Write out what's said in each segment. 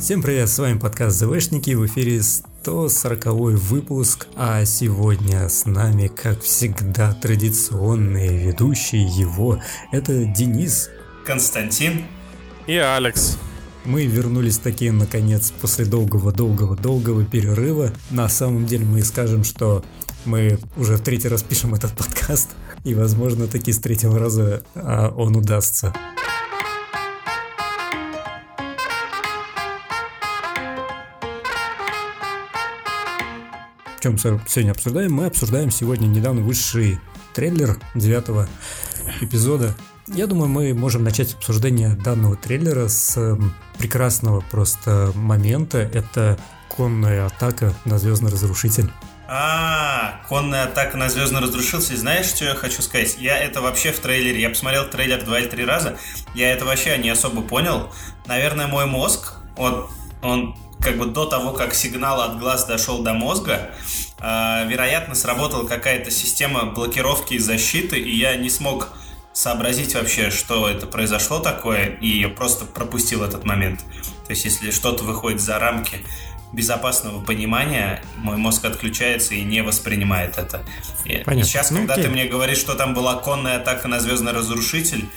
Всем привет, с вами подкаст ЗВшники, в эфире 140 выпуск, а сегодня с нами, как всегда, традиционные ведущие его, это Денис, Константин и Алекс. Мы вернулись такие, наконец, после долгого-долгого-долгого перерыва. На самом деле мы скажем, что мы уже в третий раз пишем этот подкаст, и, возможно, таки с третьего раза а, он удастся. Чем сегодня обсуждаем? Мы обсуждаем сегодня недавно высший трейлер девятого эпизода. Я думаю, мы можем начать обсуждение данного трейлера с прекрасного просто момента. Это конная атака на Звездный Разрушитель. А, конная атака на Звездный Разрушитель. Знаешь, что я хочу сказать? Я это вообще в трейлере. Я посмотрел трейлер два или три раза. Я это вообще не особо понял. Наверное, мой мозг, он, он как бы до того, как сигнал от глаз дошел до мозга, э, вероятно, сработала какая-то система блокировки и защиты, и я не смог сообразить вообще, что это произошло такое, и просто пропустил этот момент. То есть, если что-то выходит за рамки безопасного понимания, мой мозг отключается и не воспринимает это. Понятно. И сейчас, ну, когда окей. ты мне говоришь, что там была конная атака на Звездный Разрушитель,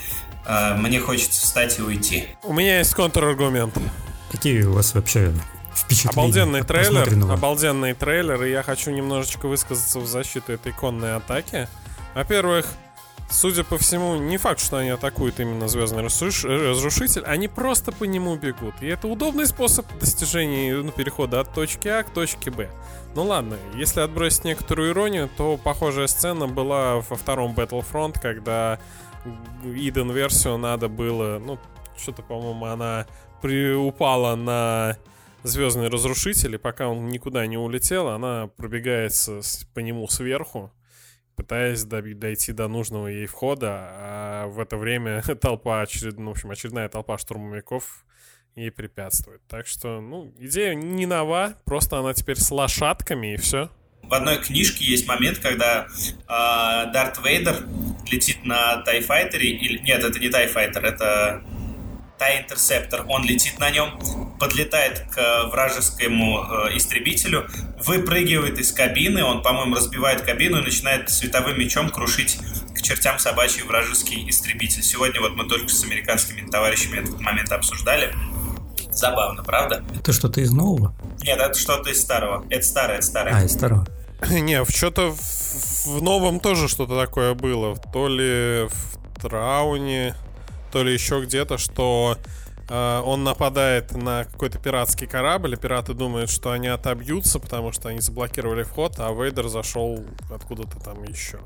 э, мне хочется встать и уйти. У меня есть контраргумент. Какие у вас вообще впечатления? Обалденный трейлер, обалденный трейлер, и я хочу немножечко высказаться в защиту этой конной атаки. Во-первых, Судя по всему, не факт, что они атакуют именно Звездный Разрушитель, они просто по нему бегут. И это удобный способ достижения ну, перехода от точки А к точке Б. Ну ладно, если отбросить некоторую иронию, то похожая сцена была во втором Battlefront, когда Иден версию надо было, ну, что-то, по-моему, она при, упала на Звездный Разрушитель, и пока он никуда не улетел, она пробегается по нему сверху пытаясь дойти до нужного ей входа, а в это время толпа, очеред... ну, в общем, очередная толпа штурмовиков ей препятствует. Так что, ну, идея не нова, просто она теперь с лошадками и все. В одной книжке есть момент, когда э, Дарт Вейдер летит на Тайфайтере, или нет, это не Тайфайтер, это Тай Интерсептор. Он летит на нем, подлетает к вражескому э, истребителю, выпрыгивает из кабины, он, по-моему, разбивает кабину и начинает световым мечом крушить к чертям собачий вражеский истребитель. Сегодня вот мы только с американскими товарищами этот момент обсуждали. Забавно, правда? Это что-то из нового? Нет, это что-то из старого. Это старое, это старое. А, из старого. Не, что-то в, в новом тоже что-то такое было. То ли в Трауне, то ли еще где-то, что э, он нападает на какой-то пиратский корабль, и пираты думают, что они отобьются, потому что они заблокировали вход, а Вейдер зашел откуда-то там еще.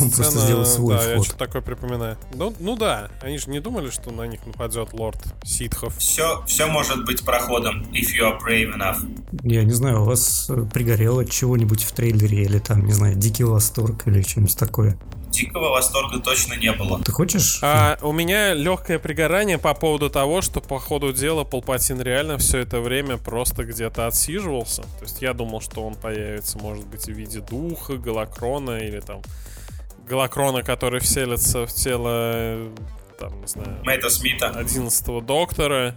Он Сцена, просто сделал свой да, вход. я что-то такое припоминаю. Ну, ну да, они же не думали, что на них нападет лорд ситхов. Все, все может быть проходом, if you are brave enough. Я не знаю, у вас пригорело чего-нибудь в трейлере или там, не знаю, дикий восторг или что-нибудь такое? Дикого восторга точно не было. Ты хочешь? А, у меня легкое пригорание по поводу того, что по ходу дела Палпатин реально все это время просто где-то отсиживался. То есть я думал, что он появится, может быть, в виде духа, голокрона или там голокрона, который вселится в тело там, не знаю, Мэтта Смита. 11 доктора.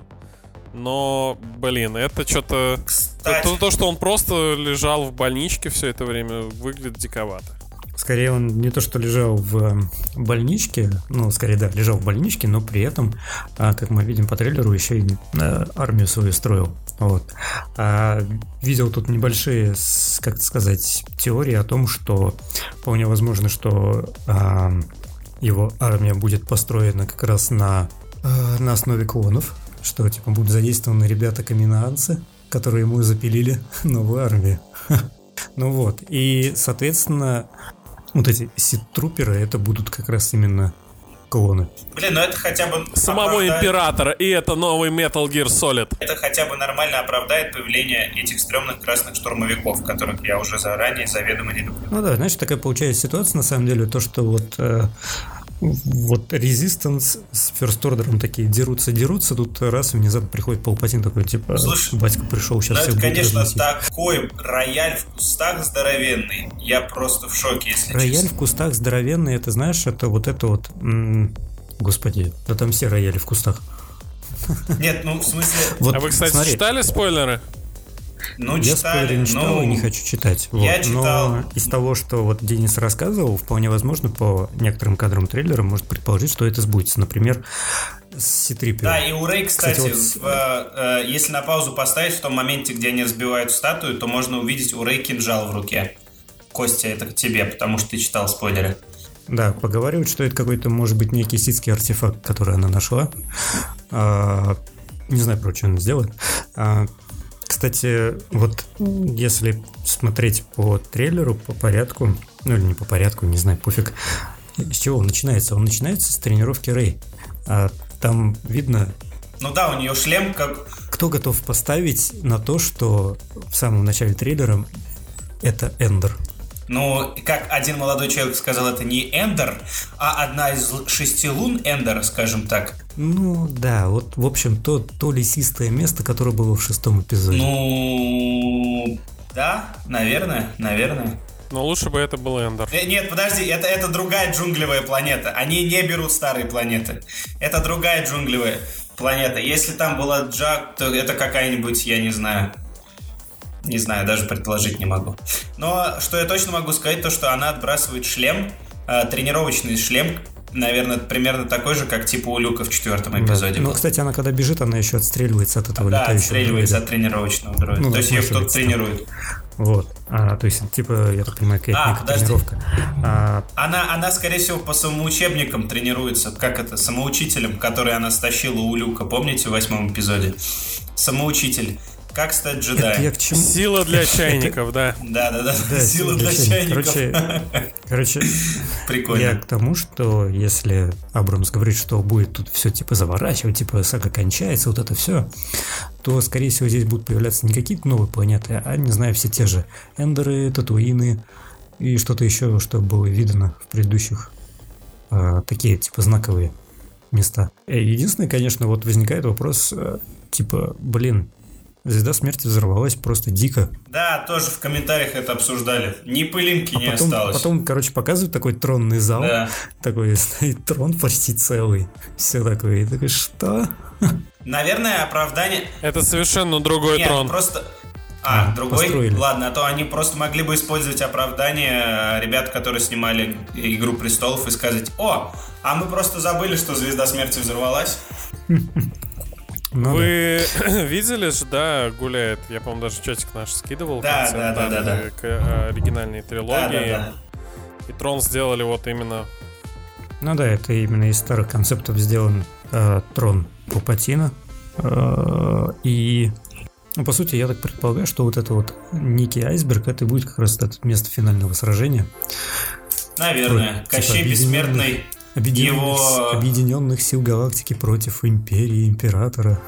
Но, блин, это что-то... То, то, что он просто лежал в больничке все это время, выглядит диковато. Скорее он не то что лежал в эм, больничке, ну, скорее, да, лежал в больничке, но при этом, а, как мы видим по трейлеру, еще и э, армию свою строил. Вот. А, видел тут небольшие, как сказать, теории о том, что вполне возможно, что а, его армия будет построена как раз на, а, на основе клонов, что типа будут задействованы ребята-каминаанцы, которые ему запилили новую армию. Ну вот, и, соответственно, вот эти сит-труперы, это будут как раз именно клоны. Блин, ну это хотя бы... Самого оправдает... Императора, и это новый Metal Gear Solid. Это хотя бы нормально оправдает появление этих стрёмных красных штурмовиков, которых я уже заранее заведомо не люблю. Ну да, знаешь, такая получается ситуация, на самом деле, то, что вот э, вот Resistance с First Order такие дерутся-дерутся, тут раз внезапно приходит Палпатин такой, типа, Слушай, батька пришел, сейчас ну, это, конечно, разносить. такой рояль в кустах здоровенный. Я просто в шоке, если Рояль честно. в кустах здоровенный, это знаешь, это вот это вот... М- господи, да там все рояли в кустах. Нет, ну в смысле... Вот, а вы, кстати, смотри. читали спойлеры? Ну, я читали, спойлеры не читал ну, и не хочу читать. Вот. Я читал. Но из того, что вот Денис рассказывал, вполне возможно, по некоторым кадрам трейлера может предположить, что это сбудется. Например, с c Да, и у Рэй, кстати, кстати вот... в, э, если на паузу поставить, в том моменте, где они разбивают статую, то можно увидеть у Рэй кинжал в руке. Костя, это к тебе, потому что ты читал спойлеры. Да, поговаривают, что это какой-то, может быть, некий ситский артефакт, который она нашла. А, не знаю, про что она сделает. А, кстати, вот если смотреть по трейлеру, по порядку, ну или не по порядку, не знаю, пофиг, с чего он начинается? Он начинается с тренировки Рэй. А там видно... Ну да, у нее шлем как... Кто готов поставить на то, что в самом начале трейлера это Эндер? Ну, как один молодой человек сказал, это не Эндер, а одна из шести лун Эндера, скажем так. Ну, да, вот, в общем, то, то лесистое место, которое было в шестом эпизоде. Ну, да, наверное, наверное. Но лучше бы это был Эндер. Э, нет, подожди, это, это другая джунглевая планета. Они не берут старые планеты. Это другая джунглевая планета. Если там была Джак, то это какая-нибудь, я не знаю, не знаю, даже предположить не могу. Но что я точно могу сказать, то что она отбрасывает шлем, э, тренировочный шлем, наверное, примерно такой же, как типа у Люка в четвертом эпизоде. Ну, кстати, она когда бежит, она еще отстреливается от этого да, летающего отстреливается дроида. от тренировочного дроида. Ну, то есть ее кто-то тренирует. Вот. А, то есть, типа, я так понимаю, какая-то а, тренировка. А... Она, она, скорее всего, по самоучебникам тренируется. Как это? Самоучителем, который она стащила у Люка. Помните в восьмом эпизоде? Самоучитель. Как стать джедаем? я к чему? Сила для чайников, да. Да, да, да. Сила для чайников. Короче, короче, прикольно. Я к тому, что если Абрамс говорит, что будет тут все типа заворачивать, типа сага кончается, вот это все, то, скорее всего, здесь будут появляться не какие-то новые планеты, а, не знаю, все те же Эндеры, Татуины и что-то еще, что было видно в предыдущих а, такие, типа, знаковые места. Э, единственное, конечно, вот возникает вопрос, э, типа, блин, Звезда смерти взорвалась просто дико. Да, тоже в комментариях это обсуждали. Ни пылинки а не потом, осталось. Потом, короче, показывают такой тронный зал. Да. Такой стоит трон почти целый. Все такое. И такой, что? Наверное, оправдание... Это совершенно другой Нет, трон. просто... А, а другой? Построили. Ладно, а то они просто могли бы использовать оправдание ребят, которые снимали «Игру престолов» и сказать, о, а мы просто забыли, что Звезда Смерти взорвалась. Ну, Вы да. видели же, да, гуляет, я, по-моему, даже чатик наш скидывал. Да, концерт, да, да, да, да, К э, оригинальной трилогии. Да, да, да. И Трон сделали вот именно... Ну да, это именно из старых концептов сделан э, Трон Палпатина. Э, и ну, по сути, я так предполагаю, что вот это вот некий айсберг, это будет как раз это место финального сражения. Наверное. Про, Кощей типа, Бессмертный Объединенных, его... объединенных сил галактики против империи, императора.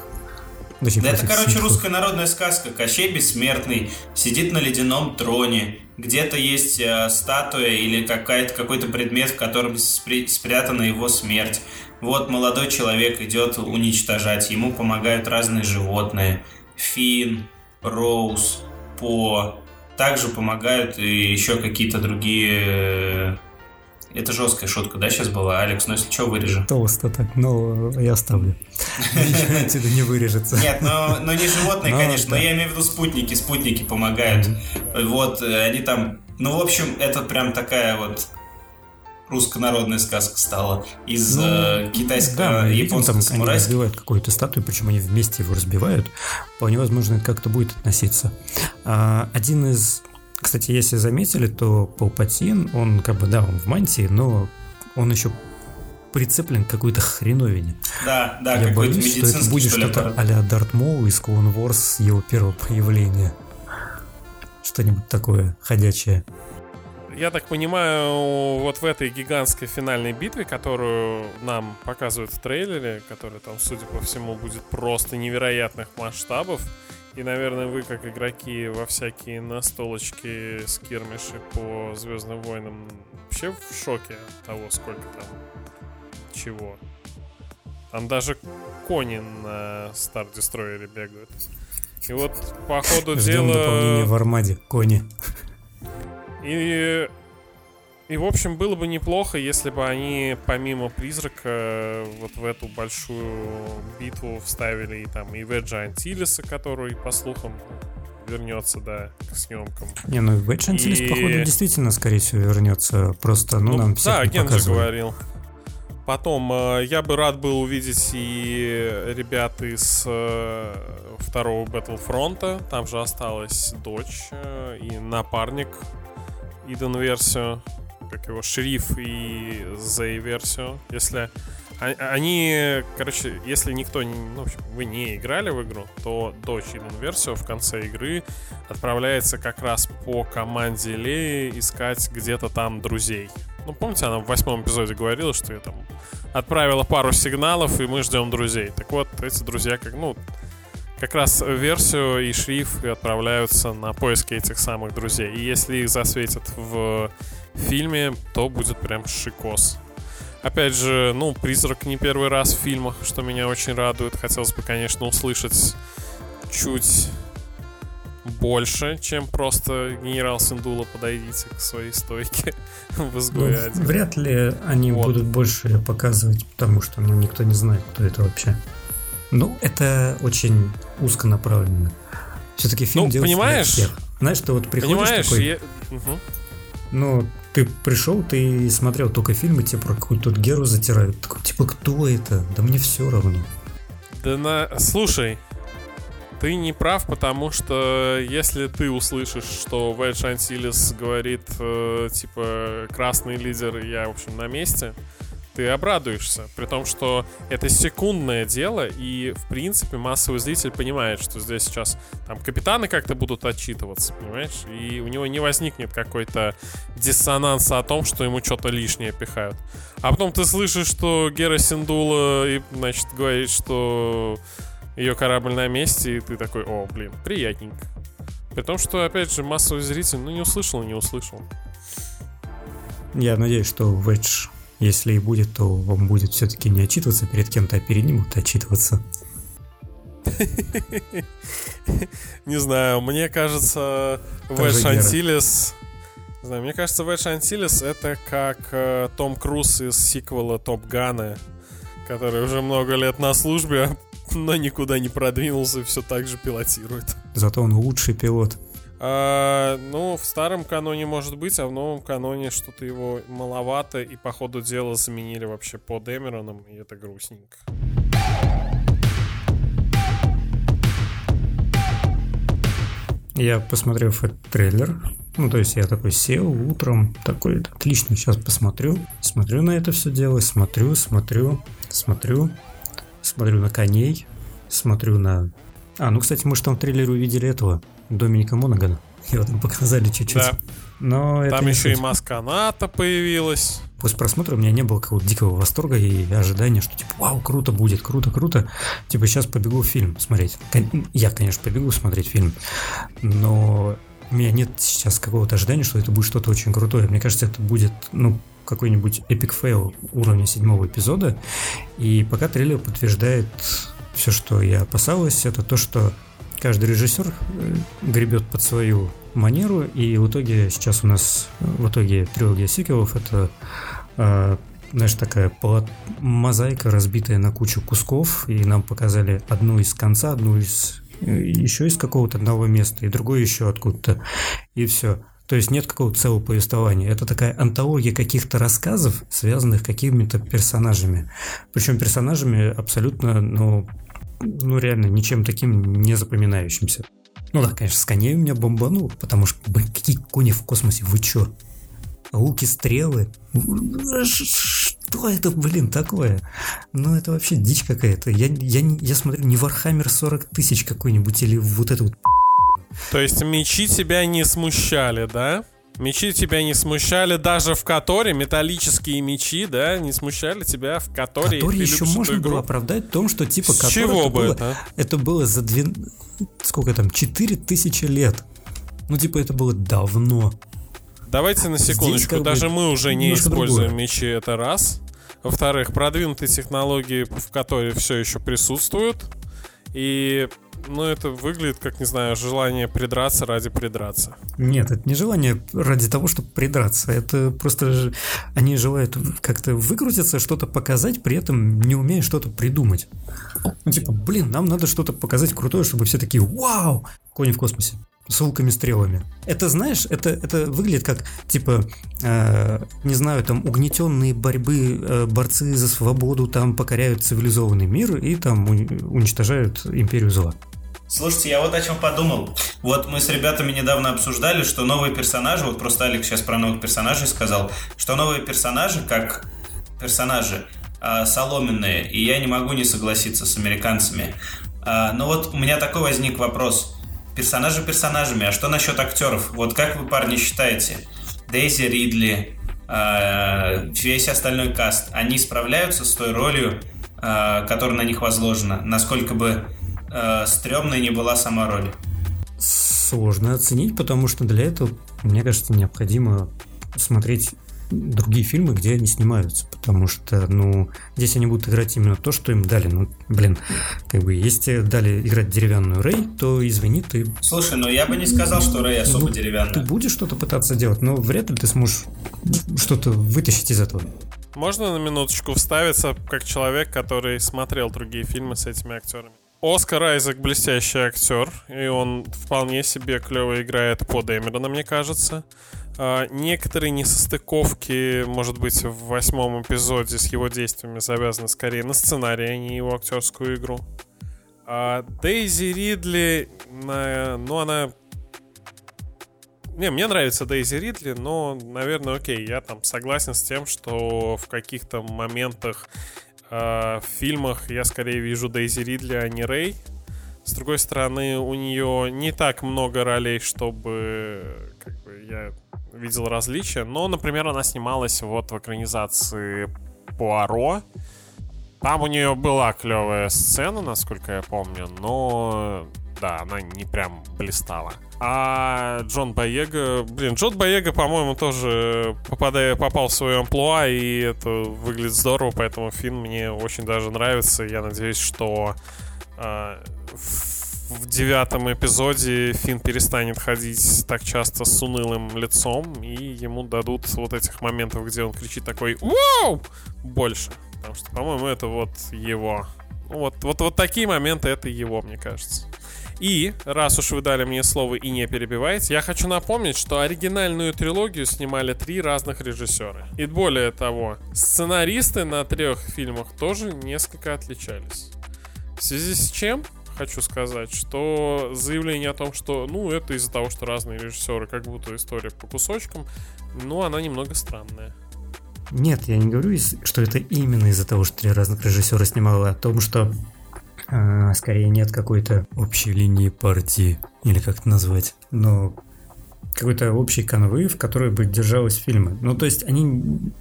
Точнее, да это, короче, ситхов. русская народная сказка. Кощей Бессмертный сидит на ледяном троне. Где-то есть э, статуя или какая-то, какой-то предмет, в котором спри- спрятана его смерть. Вот молодой человек идет уничтожать. Ему помогают разные животные. Фин, Роуз, По. Также помогают и еще какие-то другие э, это жесткая шутка, да, сейчас была, Алекс? Но если что, вырежу. Толсто так, но я оставлю. Отсюда не вырежется. Нет, но, но не животные, конечно, но я имею в виду спутники. Спутники помогают. Вот, э, они там... Ну, в общем, это прям такая вот руссконародная сказка стала из ну, э, китайского, да, японского там, самурайского. Они разбивают какую-то статую, причем они вместе его разбивают. Вполне возможно, это как-то будет относиться. А, один из кстати, если заметили, то Палпатин, он как бы, да, он в мантии, но он еще прицеплен к какой-то хреновине. Да, да, Я боюсь, что это будет что-то а-ля Дарт Моу из Clone Wars его первого появления. Что-нибудь такое ходячее. Я так понимаю, вот в этой гигантской финальной битве, которую нам показывают в трейлере, которая там, судя по всему, будет просто невероятных масштабов, и, наверное, вы, как игроки во всякие настолочки, скирмиши по Звездным войнам, вообще в шоке от того, сколько там чего. Там даже кони на Star Destroyer бегают. И вот по ходу Ждем дела... дополнение в Армаде, кони. И и, в общем, было бы неплохо, если бы они, помимо призрака, вот в эту большую битву вставили и там и Веджа Антилиса, который, по слухам, вернется, да, к съемкам. Не, ну Ведж Антилис, и... походу, действительно, скорее всего, вернется. Просто, ну, ну нам всех Да, же говорил. Потом, э, я бы рад был увидеть и ребят из э, второго Battlefront. Там же осталась дочь э, и напарник Иден версию как его, шериф и Зей версию. Если они, короче, если никто, ну, в общем, вы не играли в игру, то дочь Иден версию в конце игры отправляется как раз по команде Леи искать где-то там друзей. Ну, помните, она в восьмом эпизоде говорила, что я там отправила пару сигналов, и мы ждем друзей. Так вот, эти друзья, как, ну, как раз версию и шрифт отправляются на поиски этих самых друзей. И если их засветят в фильме, то будет прям шикос. Опять же, ну, призрак не первый раз в фильмах, что меня очень радует. Хотелось бы, конечно, услышать чуть больше, чем просто генерал Синдула подойдите к своей стойке в изгое ну, Вряд ли они вот. будут больше показывать, потому что ну, никто не знает, кто это вообще. Ну, это очень узконаправленно. Все-таки фильм ну, делается понимаешь, для всех. Знаешь, ты вот приходишь понимаешь, такой... Я... Угу. Ну, ты пришел, ты смотрел только фильмы, тебе про какую-то Геру затирают. Такой, типа, кто это? Да мне все равно. Да на... Слушай, ты не прав, потому что если ты услышишь, что Вэдж Антилес говорит, э, типа, красный лидер, я, в общем, на месте, ты обрадуешься. При том, что это секундное дело, и, в принципе, массовый зритель понимает, что здесь сейчас там капитаны как-то будут отчитываться, понимаешь? И у него не возникнет какой-то диссонанса о том, что ему что-то лишнее пихают. А потом ты слышишь, что Гера Синдула, и, значит, говорит, что ее корабль на месте, и ты такой, о, блин, приятненько. При том, что, опять же, массовый зритель, ну, не услышал, не услышал. Я надеюсь, что Ведж если и будет, то он будет все-таки не отчитываться перед кем-то, а перед ним будет отчитываться. Не знаю, мне кажется, Вэдж Антилес... Знаю, мне кажется, Вэдж Антилес это как э, Том Круз из сиквела Топ Гана, который уже много лет на службе, но никуда не продвинулся и все так же пилотирует. Зато он лучший пилот. А, ну, в старом каноне может быть, а в новом каноне что-то его маловато, и по ходу дела заменили вообще по Дэмероном, и это грустненько. Я посмотрел этот трейлер. Ну, то есть я такой сел утром, такой, отлично, сейчас посмотрю. Смотрю на это все дело, смотрю, смотрю, смотрю, смотрю на коней, смотрю на... А, ну, кстати, мы же там в трейлере увидели этого, Доминика Монагана. Его там показали чуть-чуть. Да. Но там еще и маска НАТО появилась. После просмотра у меня не было какого-то дикого восторга и ожидания, что типа, вау, круто будет, круто, круто. Типа, сейчас побегу фильм смотреть. Я, конечно, побегу смотреть фильм, но у меня нет сейчас какого-то ожидания, что это будет что-то очень крутое. Мне кажется, это будет, ну, какой-нибудь epic fail уровня седьмого эпизода. И пока трейлер подтверждает все, что я опасалась, это то, что каждый режиссер э, гребет под свою манеру, и в итоге сейчас у нас, в итоге трилогия сиквелов это э, знаешь, такая мозаика, разбитая на кучу кусков, и нам показали одну из конца, одну из э, еще из какого-то одного места, и другую еще откуда-то, и все. То есть нет какого-то целого повествования. Это такая антология каких-то рассказов, связанных какими-то персонажами. Причем персонажами абсолютно, ну, ну, реально ничем таким не запоминающимся. Ну да, конечно, с коней у меня бомбанул, потому что, блин, какие кони в космосе, вы чё? Луки, стрелы? Что это, блин, такое? Ну, это вообще дичь какая-то. Я, я, я смотрю, не Warhammer 40 тысяч какой-нибудь или вот это вот то есть мечи тебя не смущали, да? Мечи тебя не смущали даже в Которе, металлические мечи, да, не смущали тебя в Которе. Которе еще можно игру? было оправдать в том, что типа С чего это бы было, это? Это было за две... Сколько там? Четыре тысячи лет. Ну, типа, это было давно. Давайте на секундочку. Здесь, Даже бы, мы уже не используем другое. мечи, это раз. Во-вторых, продвинутые технологии в которой все еще присутствуют. И ну, это выглядит как, не знаю, желание придраться ради придраться. Нет, это не желание ради того, чтобы придраться. Это просто они желают как-то выкрутиться, что-то показать, при этом не умея что-то придумать. Ну, типа, блин, нам надо что-то показать крутое, чтобы все такие «Вау!» Кони в космосе с луками-стрелами. Это, знаешь, это, это выглядит как, типа, э, не знаю, там, угнетенные борьбы, э, борцы за свободу там покоряют цивилизованный мир и там уничтожают империю зла. Слушайте, я вот о чем подумал. Вот мы с ребятами недавно обсуждали, что новые персонажи, вот просто Алекс сейчас про новых персонажей сказал, что новые персонажи, как персонажи, э, соломенные, и я не могу не согласиться с американцами. Э, но вот у меня такой возник вопрос. Персонажи персонажами, а что насчет актеров? Вот как вы, парни, считаете? Дейзи Ридли, э, весь остальной каст, они справляются с той ролью, э, которая на них возложена? Насколько бы э, стрёмной не была сама роль? Сложно оценить, потому что для этого, мне кажется, необходимо смотреть другие фильмы, где они снимаются, потому что, ну, здесь они будут играть именно то, что им дали. Ну, блин, как бы, если дали играть деревянную Рэй, то извини, ты... Слушай, ну я бы не сказал, что Рэй особо ну, деревянная. Ты будешь что-то пытаться делать, но вряд ли ты сможешь что-то вытащить из этого. Можно на минуточку вставиться, как человек, который смотрел другие фильмы с этими актерами? Оскар Айзек блестящий актер, и он вполне себе клево играет по Дэмерона, мне кажется. А, некоторые несостыковки, может быть, в восьмом эпизоде с его действиями завязаны скорее на сценарий, а не его актерскую игру. А Дейзи Ридли, ну, она... Не, мне нравится Дейзи Ридли, но, наверное, окей, я там согласен с тем, что в каких-то моментах э, в фильмах я скорее вижу Дейзи Ридли, а не Рэй. С другой стороны, у нее не так много ролей, чтобы видел различия. Но, например, она снималась вот в экранизации Пуаро. Там у нее была клевая сцена, насколько я помню, но да, она не прям блистала. А Джон Боега... Блин, Джон Боега, по-моему, тоже попадая, попал в свое амплуа, и это выглядит здорово, поэтому фильм мне очень даже нравится. Я надеюсь, что э, в девятом эпизоде Финн перестанет ходить так часто с унылым лицом, и ему дадут вот этих моментов, где он кричит такой «Вау!» больше. Потому что, по-моему, это вот его. Вот, вот, вот такие моменты это его, мне кажется. И, раз уж вы дали мне слово и не перебиваете, я хочу напомнить, что оригинальную трилогию снимали три разных режиссера. И более того, сценаристы на трех фильмах тоже несколько отличались. В связи с чем хочу сказать, что заявление о том, что, ну, это из-за того, что разные режиссеры, как будто история по кусочкам, ну, она немного странная. Нет, я не говорю, что это именно из-за того, что три разных режиссера снимала, а о том, что э, скорее нет какой-то общей линии партии, или как это назвать, но какой-то общей канвы, в которой бы держалась фильмы. Ну, то есть они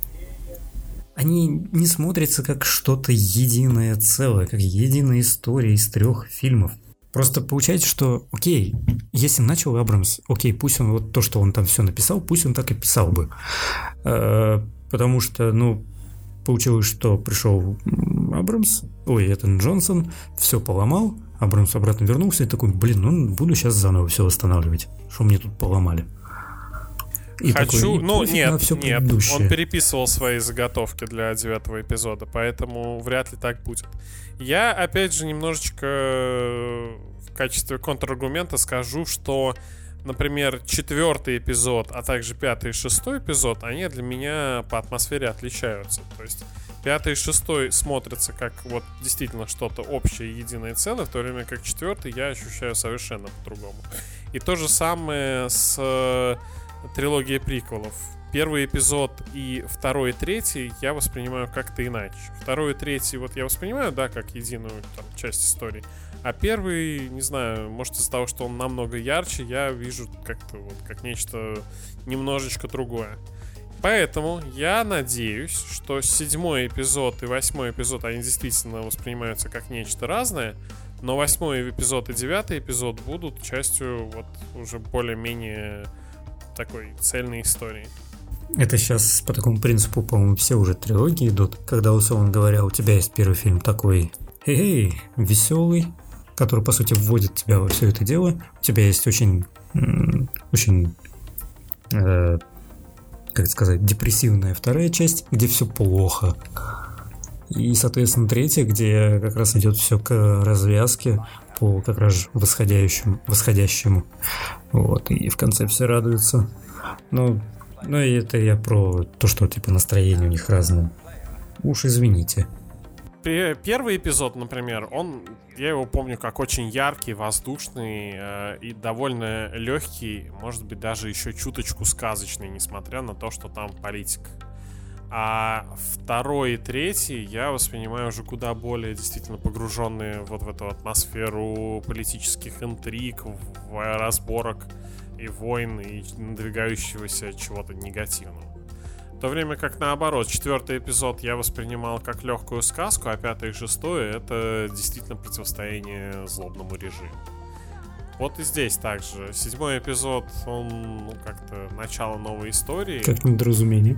они не смотрятся как что-то единое целое, как единая история из трех фильмов. Просто получается, что, окей, если начал Абрамс, окей, пусть он вот то, что он там все написал, пусть он так и писал бы. Э, потому что, ну, получилось, что пришел Абрамс, ой, это Джонсон, все поломал, Абрамс обратно вернулся и такой, блин, ну буду сейчас заново все восстанавливать, что мне тут поломали. И Хочу, такой, ну нет, все нет, он переписывал свои заготовки для девятого эпизода, поэтому вряд ли так будет. Я, опять же, немножечко э, в качестве контраргумента скажу, что, например, четвертый эпизод, а также пятый и шестой эпизод, они для меня по атмосфере отличаются. То есть пятый и шестой смотрятся как вот действительно что-то общее, единое целое, в то время как четвертый я ощущаю совершенно по-другому. И то же самое с трилогия приквелов. Первый эпизод и второй и третий я воспринимаю как-то иначе. Второй и третий вот я воспринимаю, да, как единую там, часть истории. А первый, не знаю, может из-за того, что он намного ярче, я вижу как-то вот как нечто немножечко другое. Поэтому я надеюсь, что седьмой эпизод и восьмой эпизод, они действительно воспринимаются как нечто разное, но восьмой эпизод и девятый эпизод будут частью вот уже более-менее такой цельной истории. Это сейчас по такому принципу, по-моему, все уже трилогии идут. Когда, условно говоря, у тебя есть первый фильм такой, эй, веселый, который, по сути, вводит тебя во все это дело. У тебя есть очень, очень э, как сказать, депрессивная вторая часть, где все плохо. И, соответственно, третья, где как раз идет все к развязке по как раз восходящему, восходящему. Вот, и в конце все радуются. Ну, ну и это я про то, что типа настроение у них разное. Уж извините. Первый эпизод, например, он, я его помню как очень яркий, воздушный э, и довольно легкий, может быть даже еще чуточку сказочный, несмотря на то, что там политика. А второй и третий я воспринимаю уже куда более действительно погруженные вот в эту атмосферу политических интриг, в разборок и войн, и надвигающегося чего-то негативного. В то время как наоборот, четвертый эпизод я воспринимал как легкую сказку, а пятый и шестой это действительно противостояние злобному режиму. Вот и здесь также. Седьмой эпизод, он ну, как-то начало новой истории. Как недоразумение.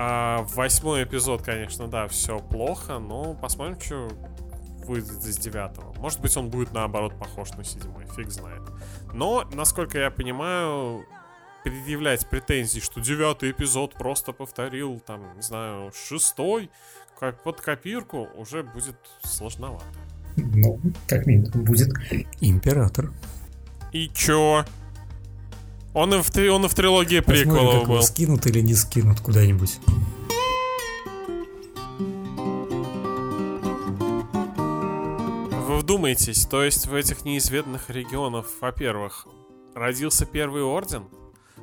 А восьмой эпизод, конечно, да, все плохо, но посмотрим, что выйдет из девятого. Может быть, он будет наоборот похож на седьмой, фиг знает. Но, насколько я понимаю, предъявлять претензии, что девятый эпизод просто повторил, там, не знаю, шестой, как под копирку, уже будет сложновато. Ну, как минимум, будет император. И чё? Он и в, три, он и в трилогии приколов был. скинут или не скинут куда-нибудь. Вы вдумайтесь, то есть в этих неизведанных регионах, во-первых, родился первый орден,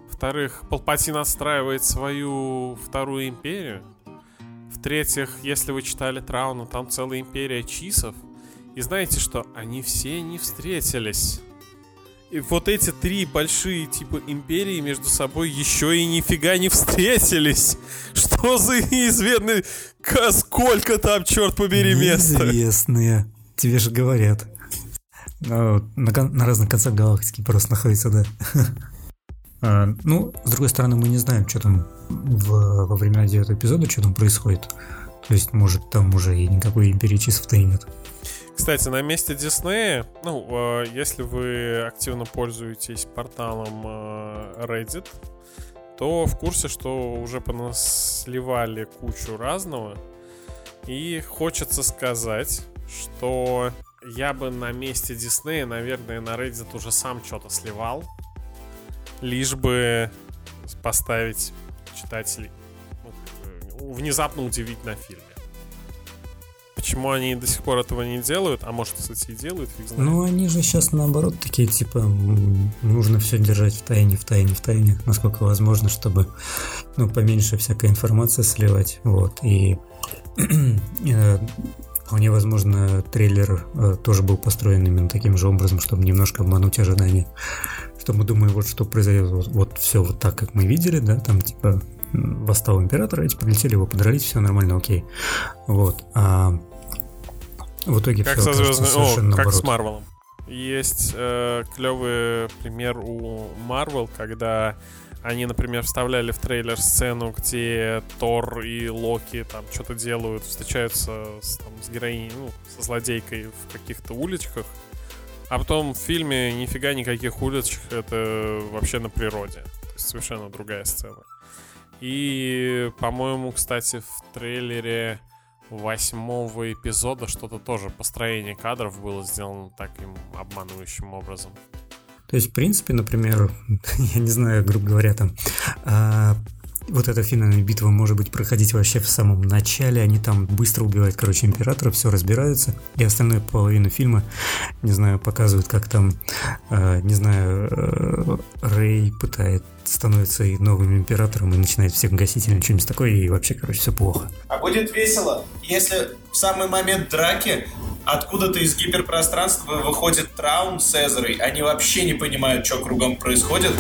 во-вторых, Палпатин отстраивает свою вторую империю, в-третьих, если вы читали Трауну, там целая империя чисов, и знаете что, они все не встретились. Вот эти три большие типа империи между собой еще и нифига не встретились. Что за неизвестные... Сколько там, черт побери, места? Неизвестные. Тебе же говорят. На, на, разных концах галактики просто находится, да. а, ну, с другой стороны, мы не знаем, что там в, во времена девятого эпизода, что там происходит. То есть, может, там уже и никакой империи часов-то и нет. Кстати, на месте Диснея, ну, э, если вы активно пользуетесь порталом э, Reddit, то в курсе, что уже понасливали кучу разного. И хочется сказать, что я бы на месте Диснея, наверное, на Reddit уже сам что-то сливал. Лишь бы поставить читателей ну, внезапно удивить на фильме. Почему они до сих пор этого не делают? А может, кстати, и делают, фиг знает. Ну, они же сейчас наоборот такие, типа, нужно все держать в тайне, в тайне, в тайне, насколько возможно, чтобы, ну, поменьше всякой информации сливать, вот, и э, Вполне возможно, трейлер э, тоже был построен именно таким же образом, чтобы немножко обмануть ожидания. Что мы думаем, вот что произойдет, вот, вот все вот так, как мы видели, да, там типа восстал император, эти прилетели, его подрались, все нормально, окей. Вот. А в итоге как все со звездным... О, наоборот. как с Марвелом. Есть э, клевый пример у Марвел, когда они, например, вставляли в трейлер сцену, где Тор и Локи там что-то делают, встречаются с, там, с героиней, ну, со злодейкой в каких-то уличках. А потом в фильме нифига никаких уличек, это вообще на природе. То есть совершенно другая сцена. И, по-моему, кстати, в трейлере восьмого эпизода что-то тоже построение кадров было сделано таким обманывающим образом. То есть, в принципе, например, я не знаю, грубо говоря, там а, вот эта финальная битва может быть проходить вообще в самом начале, они там быстро убивают, короче, императора, все разбираются, и остальную половину фильма, не знаю, показывают, как там, э, не знаю, э, Рэй пытает становится и новым императором и начинает всех гасить или что-нибудь такое, и вообще, короче, все плохо. А будет весело, если в самый момент драки откуда-то из гиперпространства выходит Траун с Эзрой, они вообще не понимают, что кругом происходит,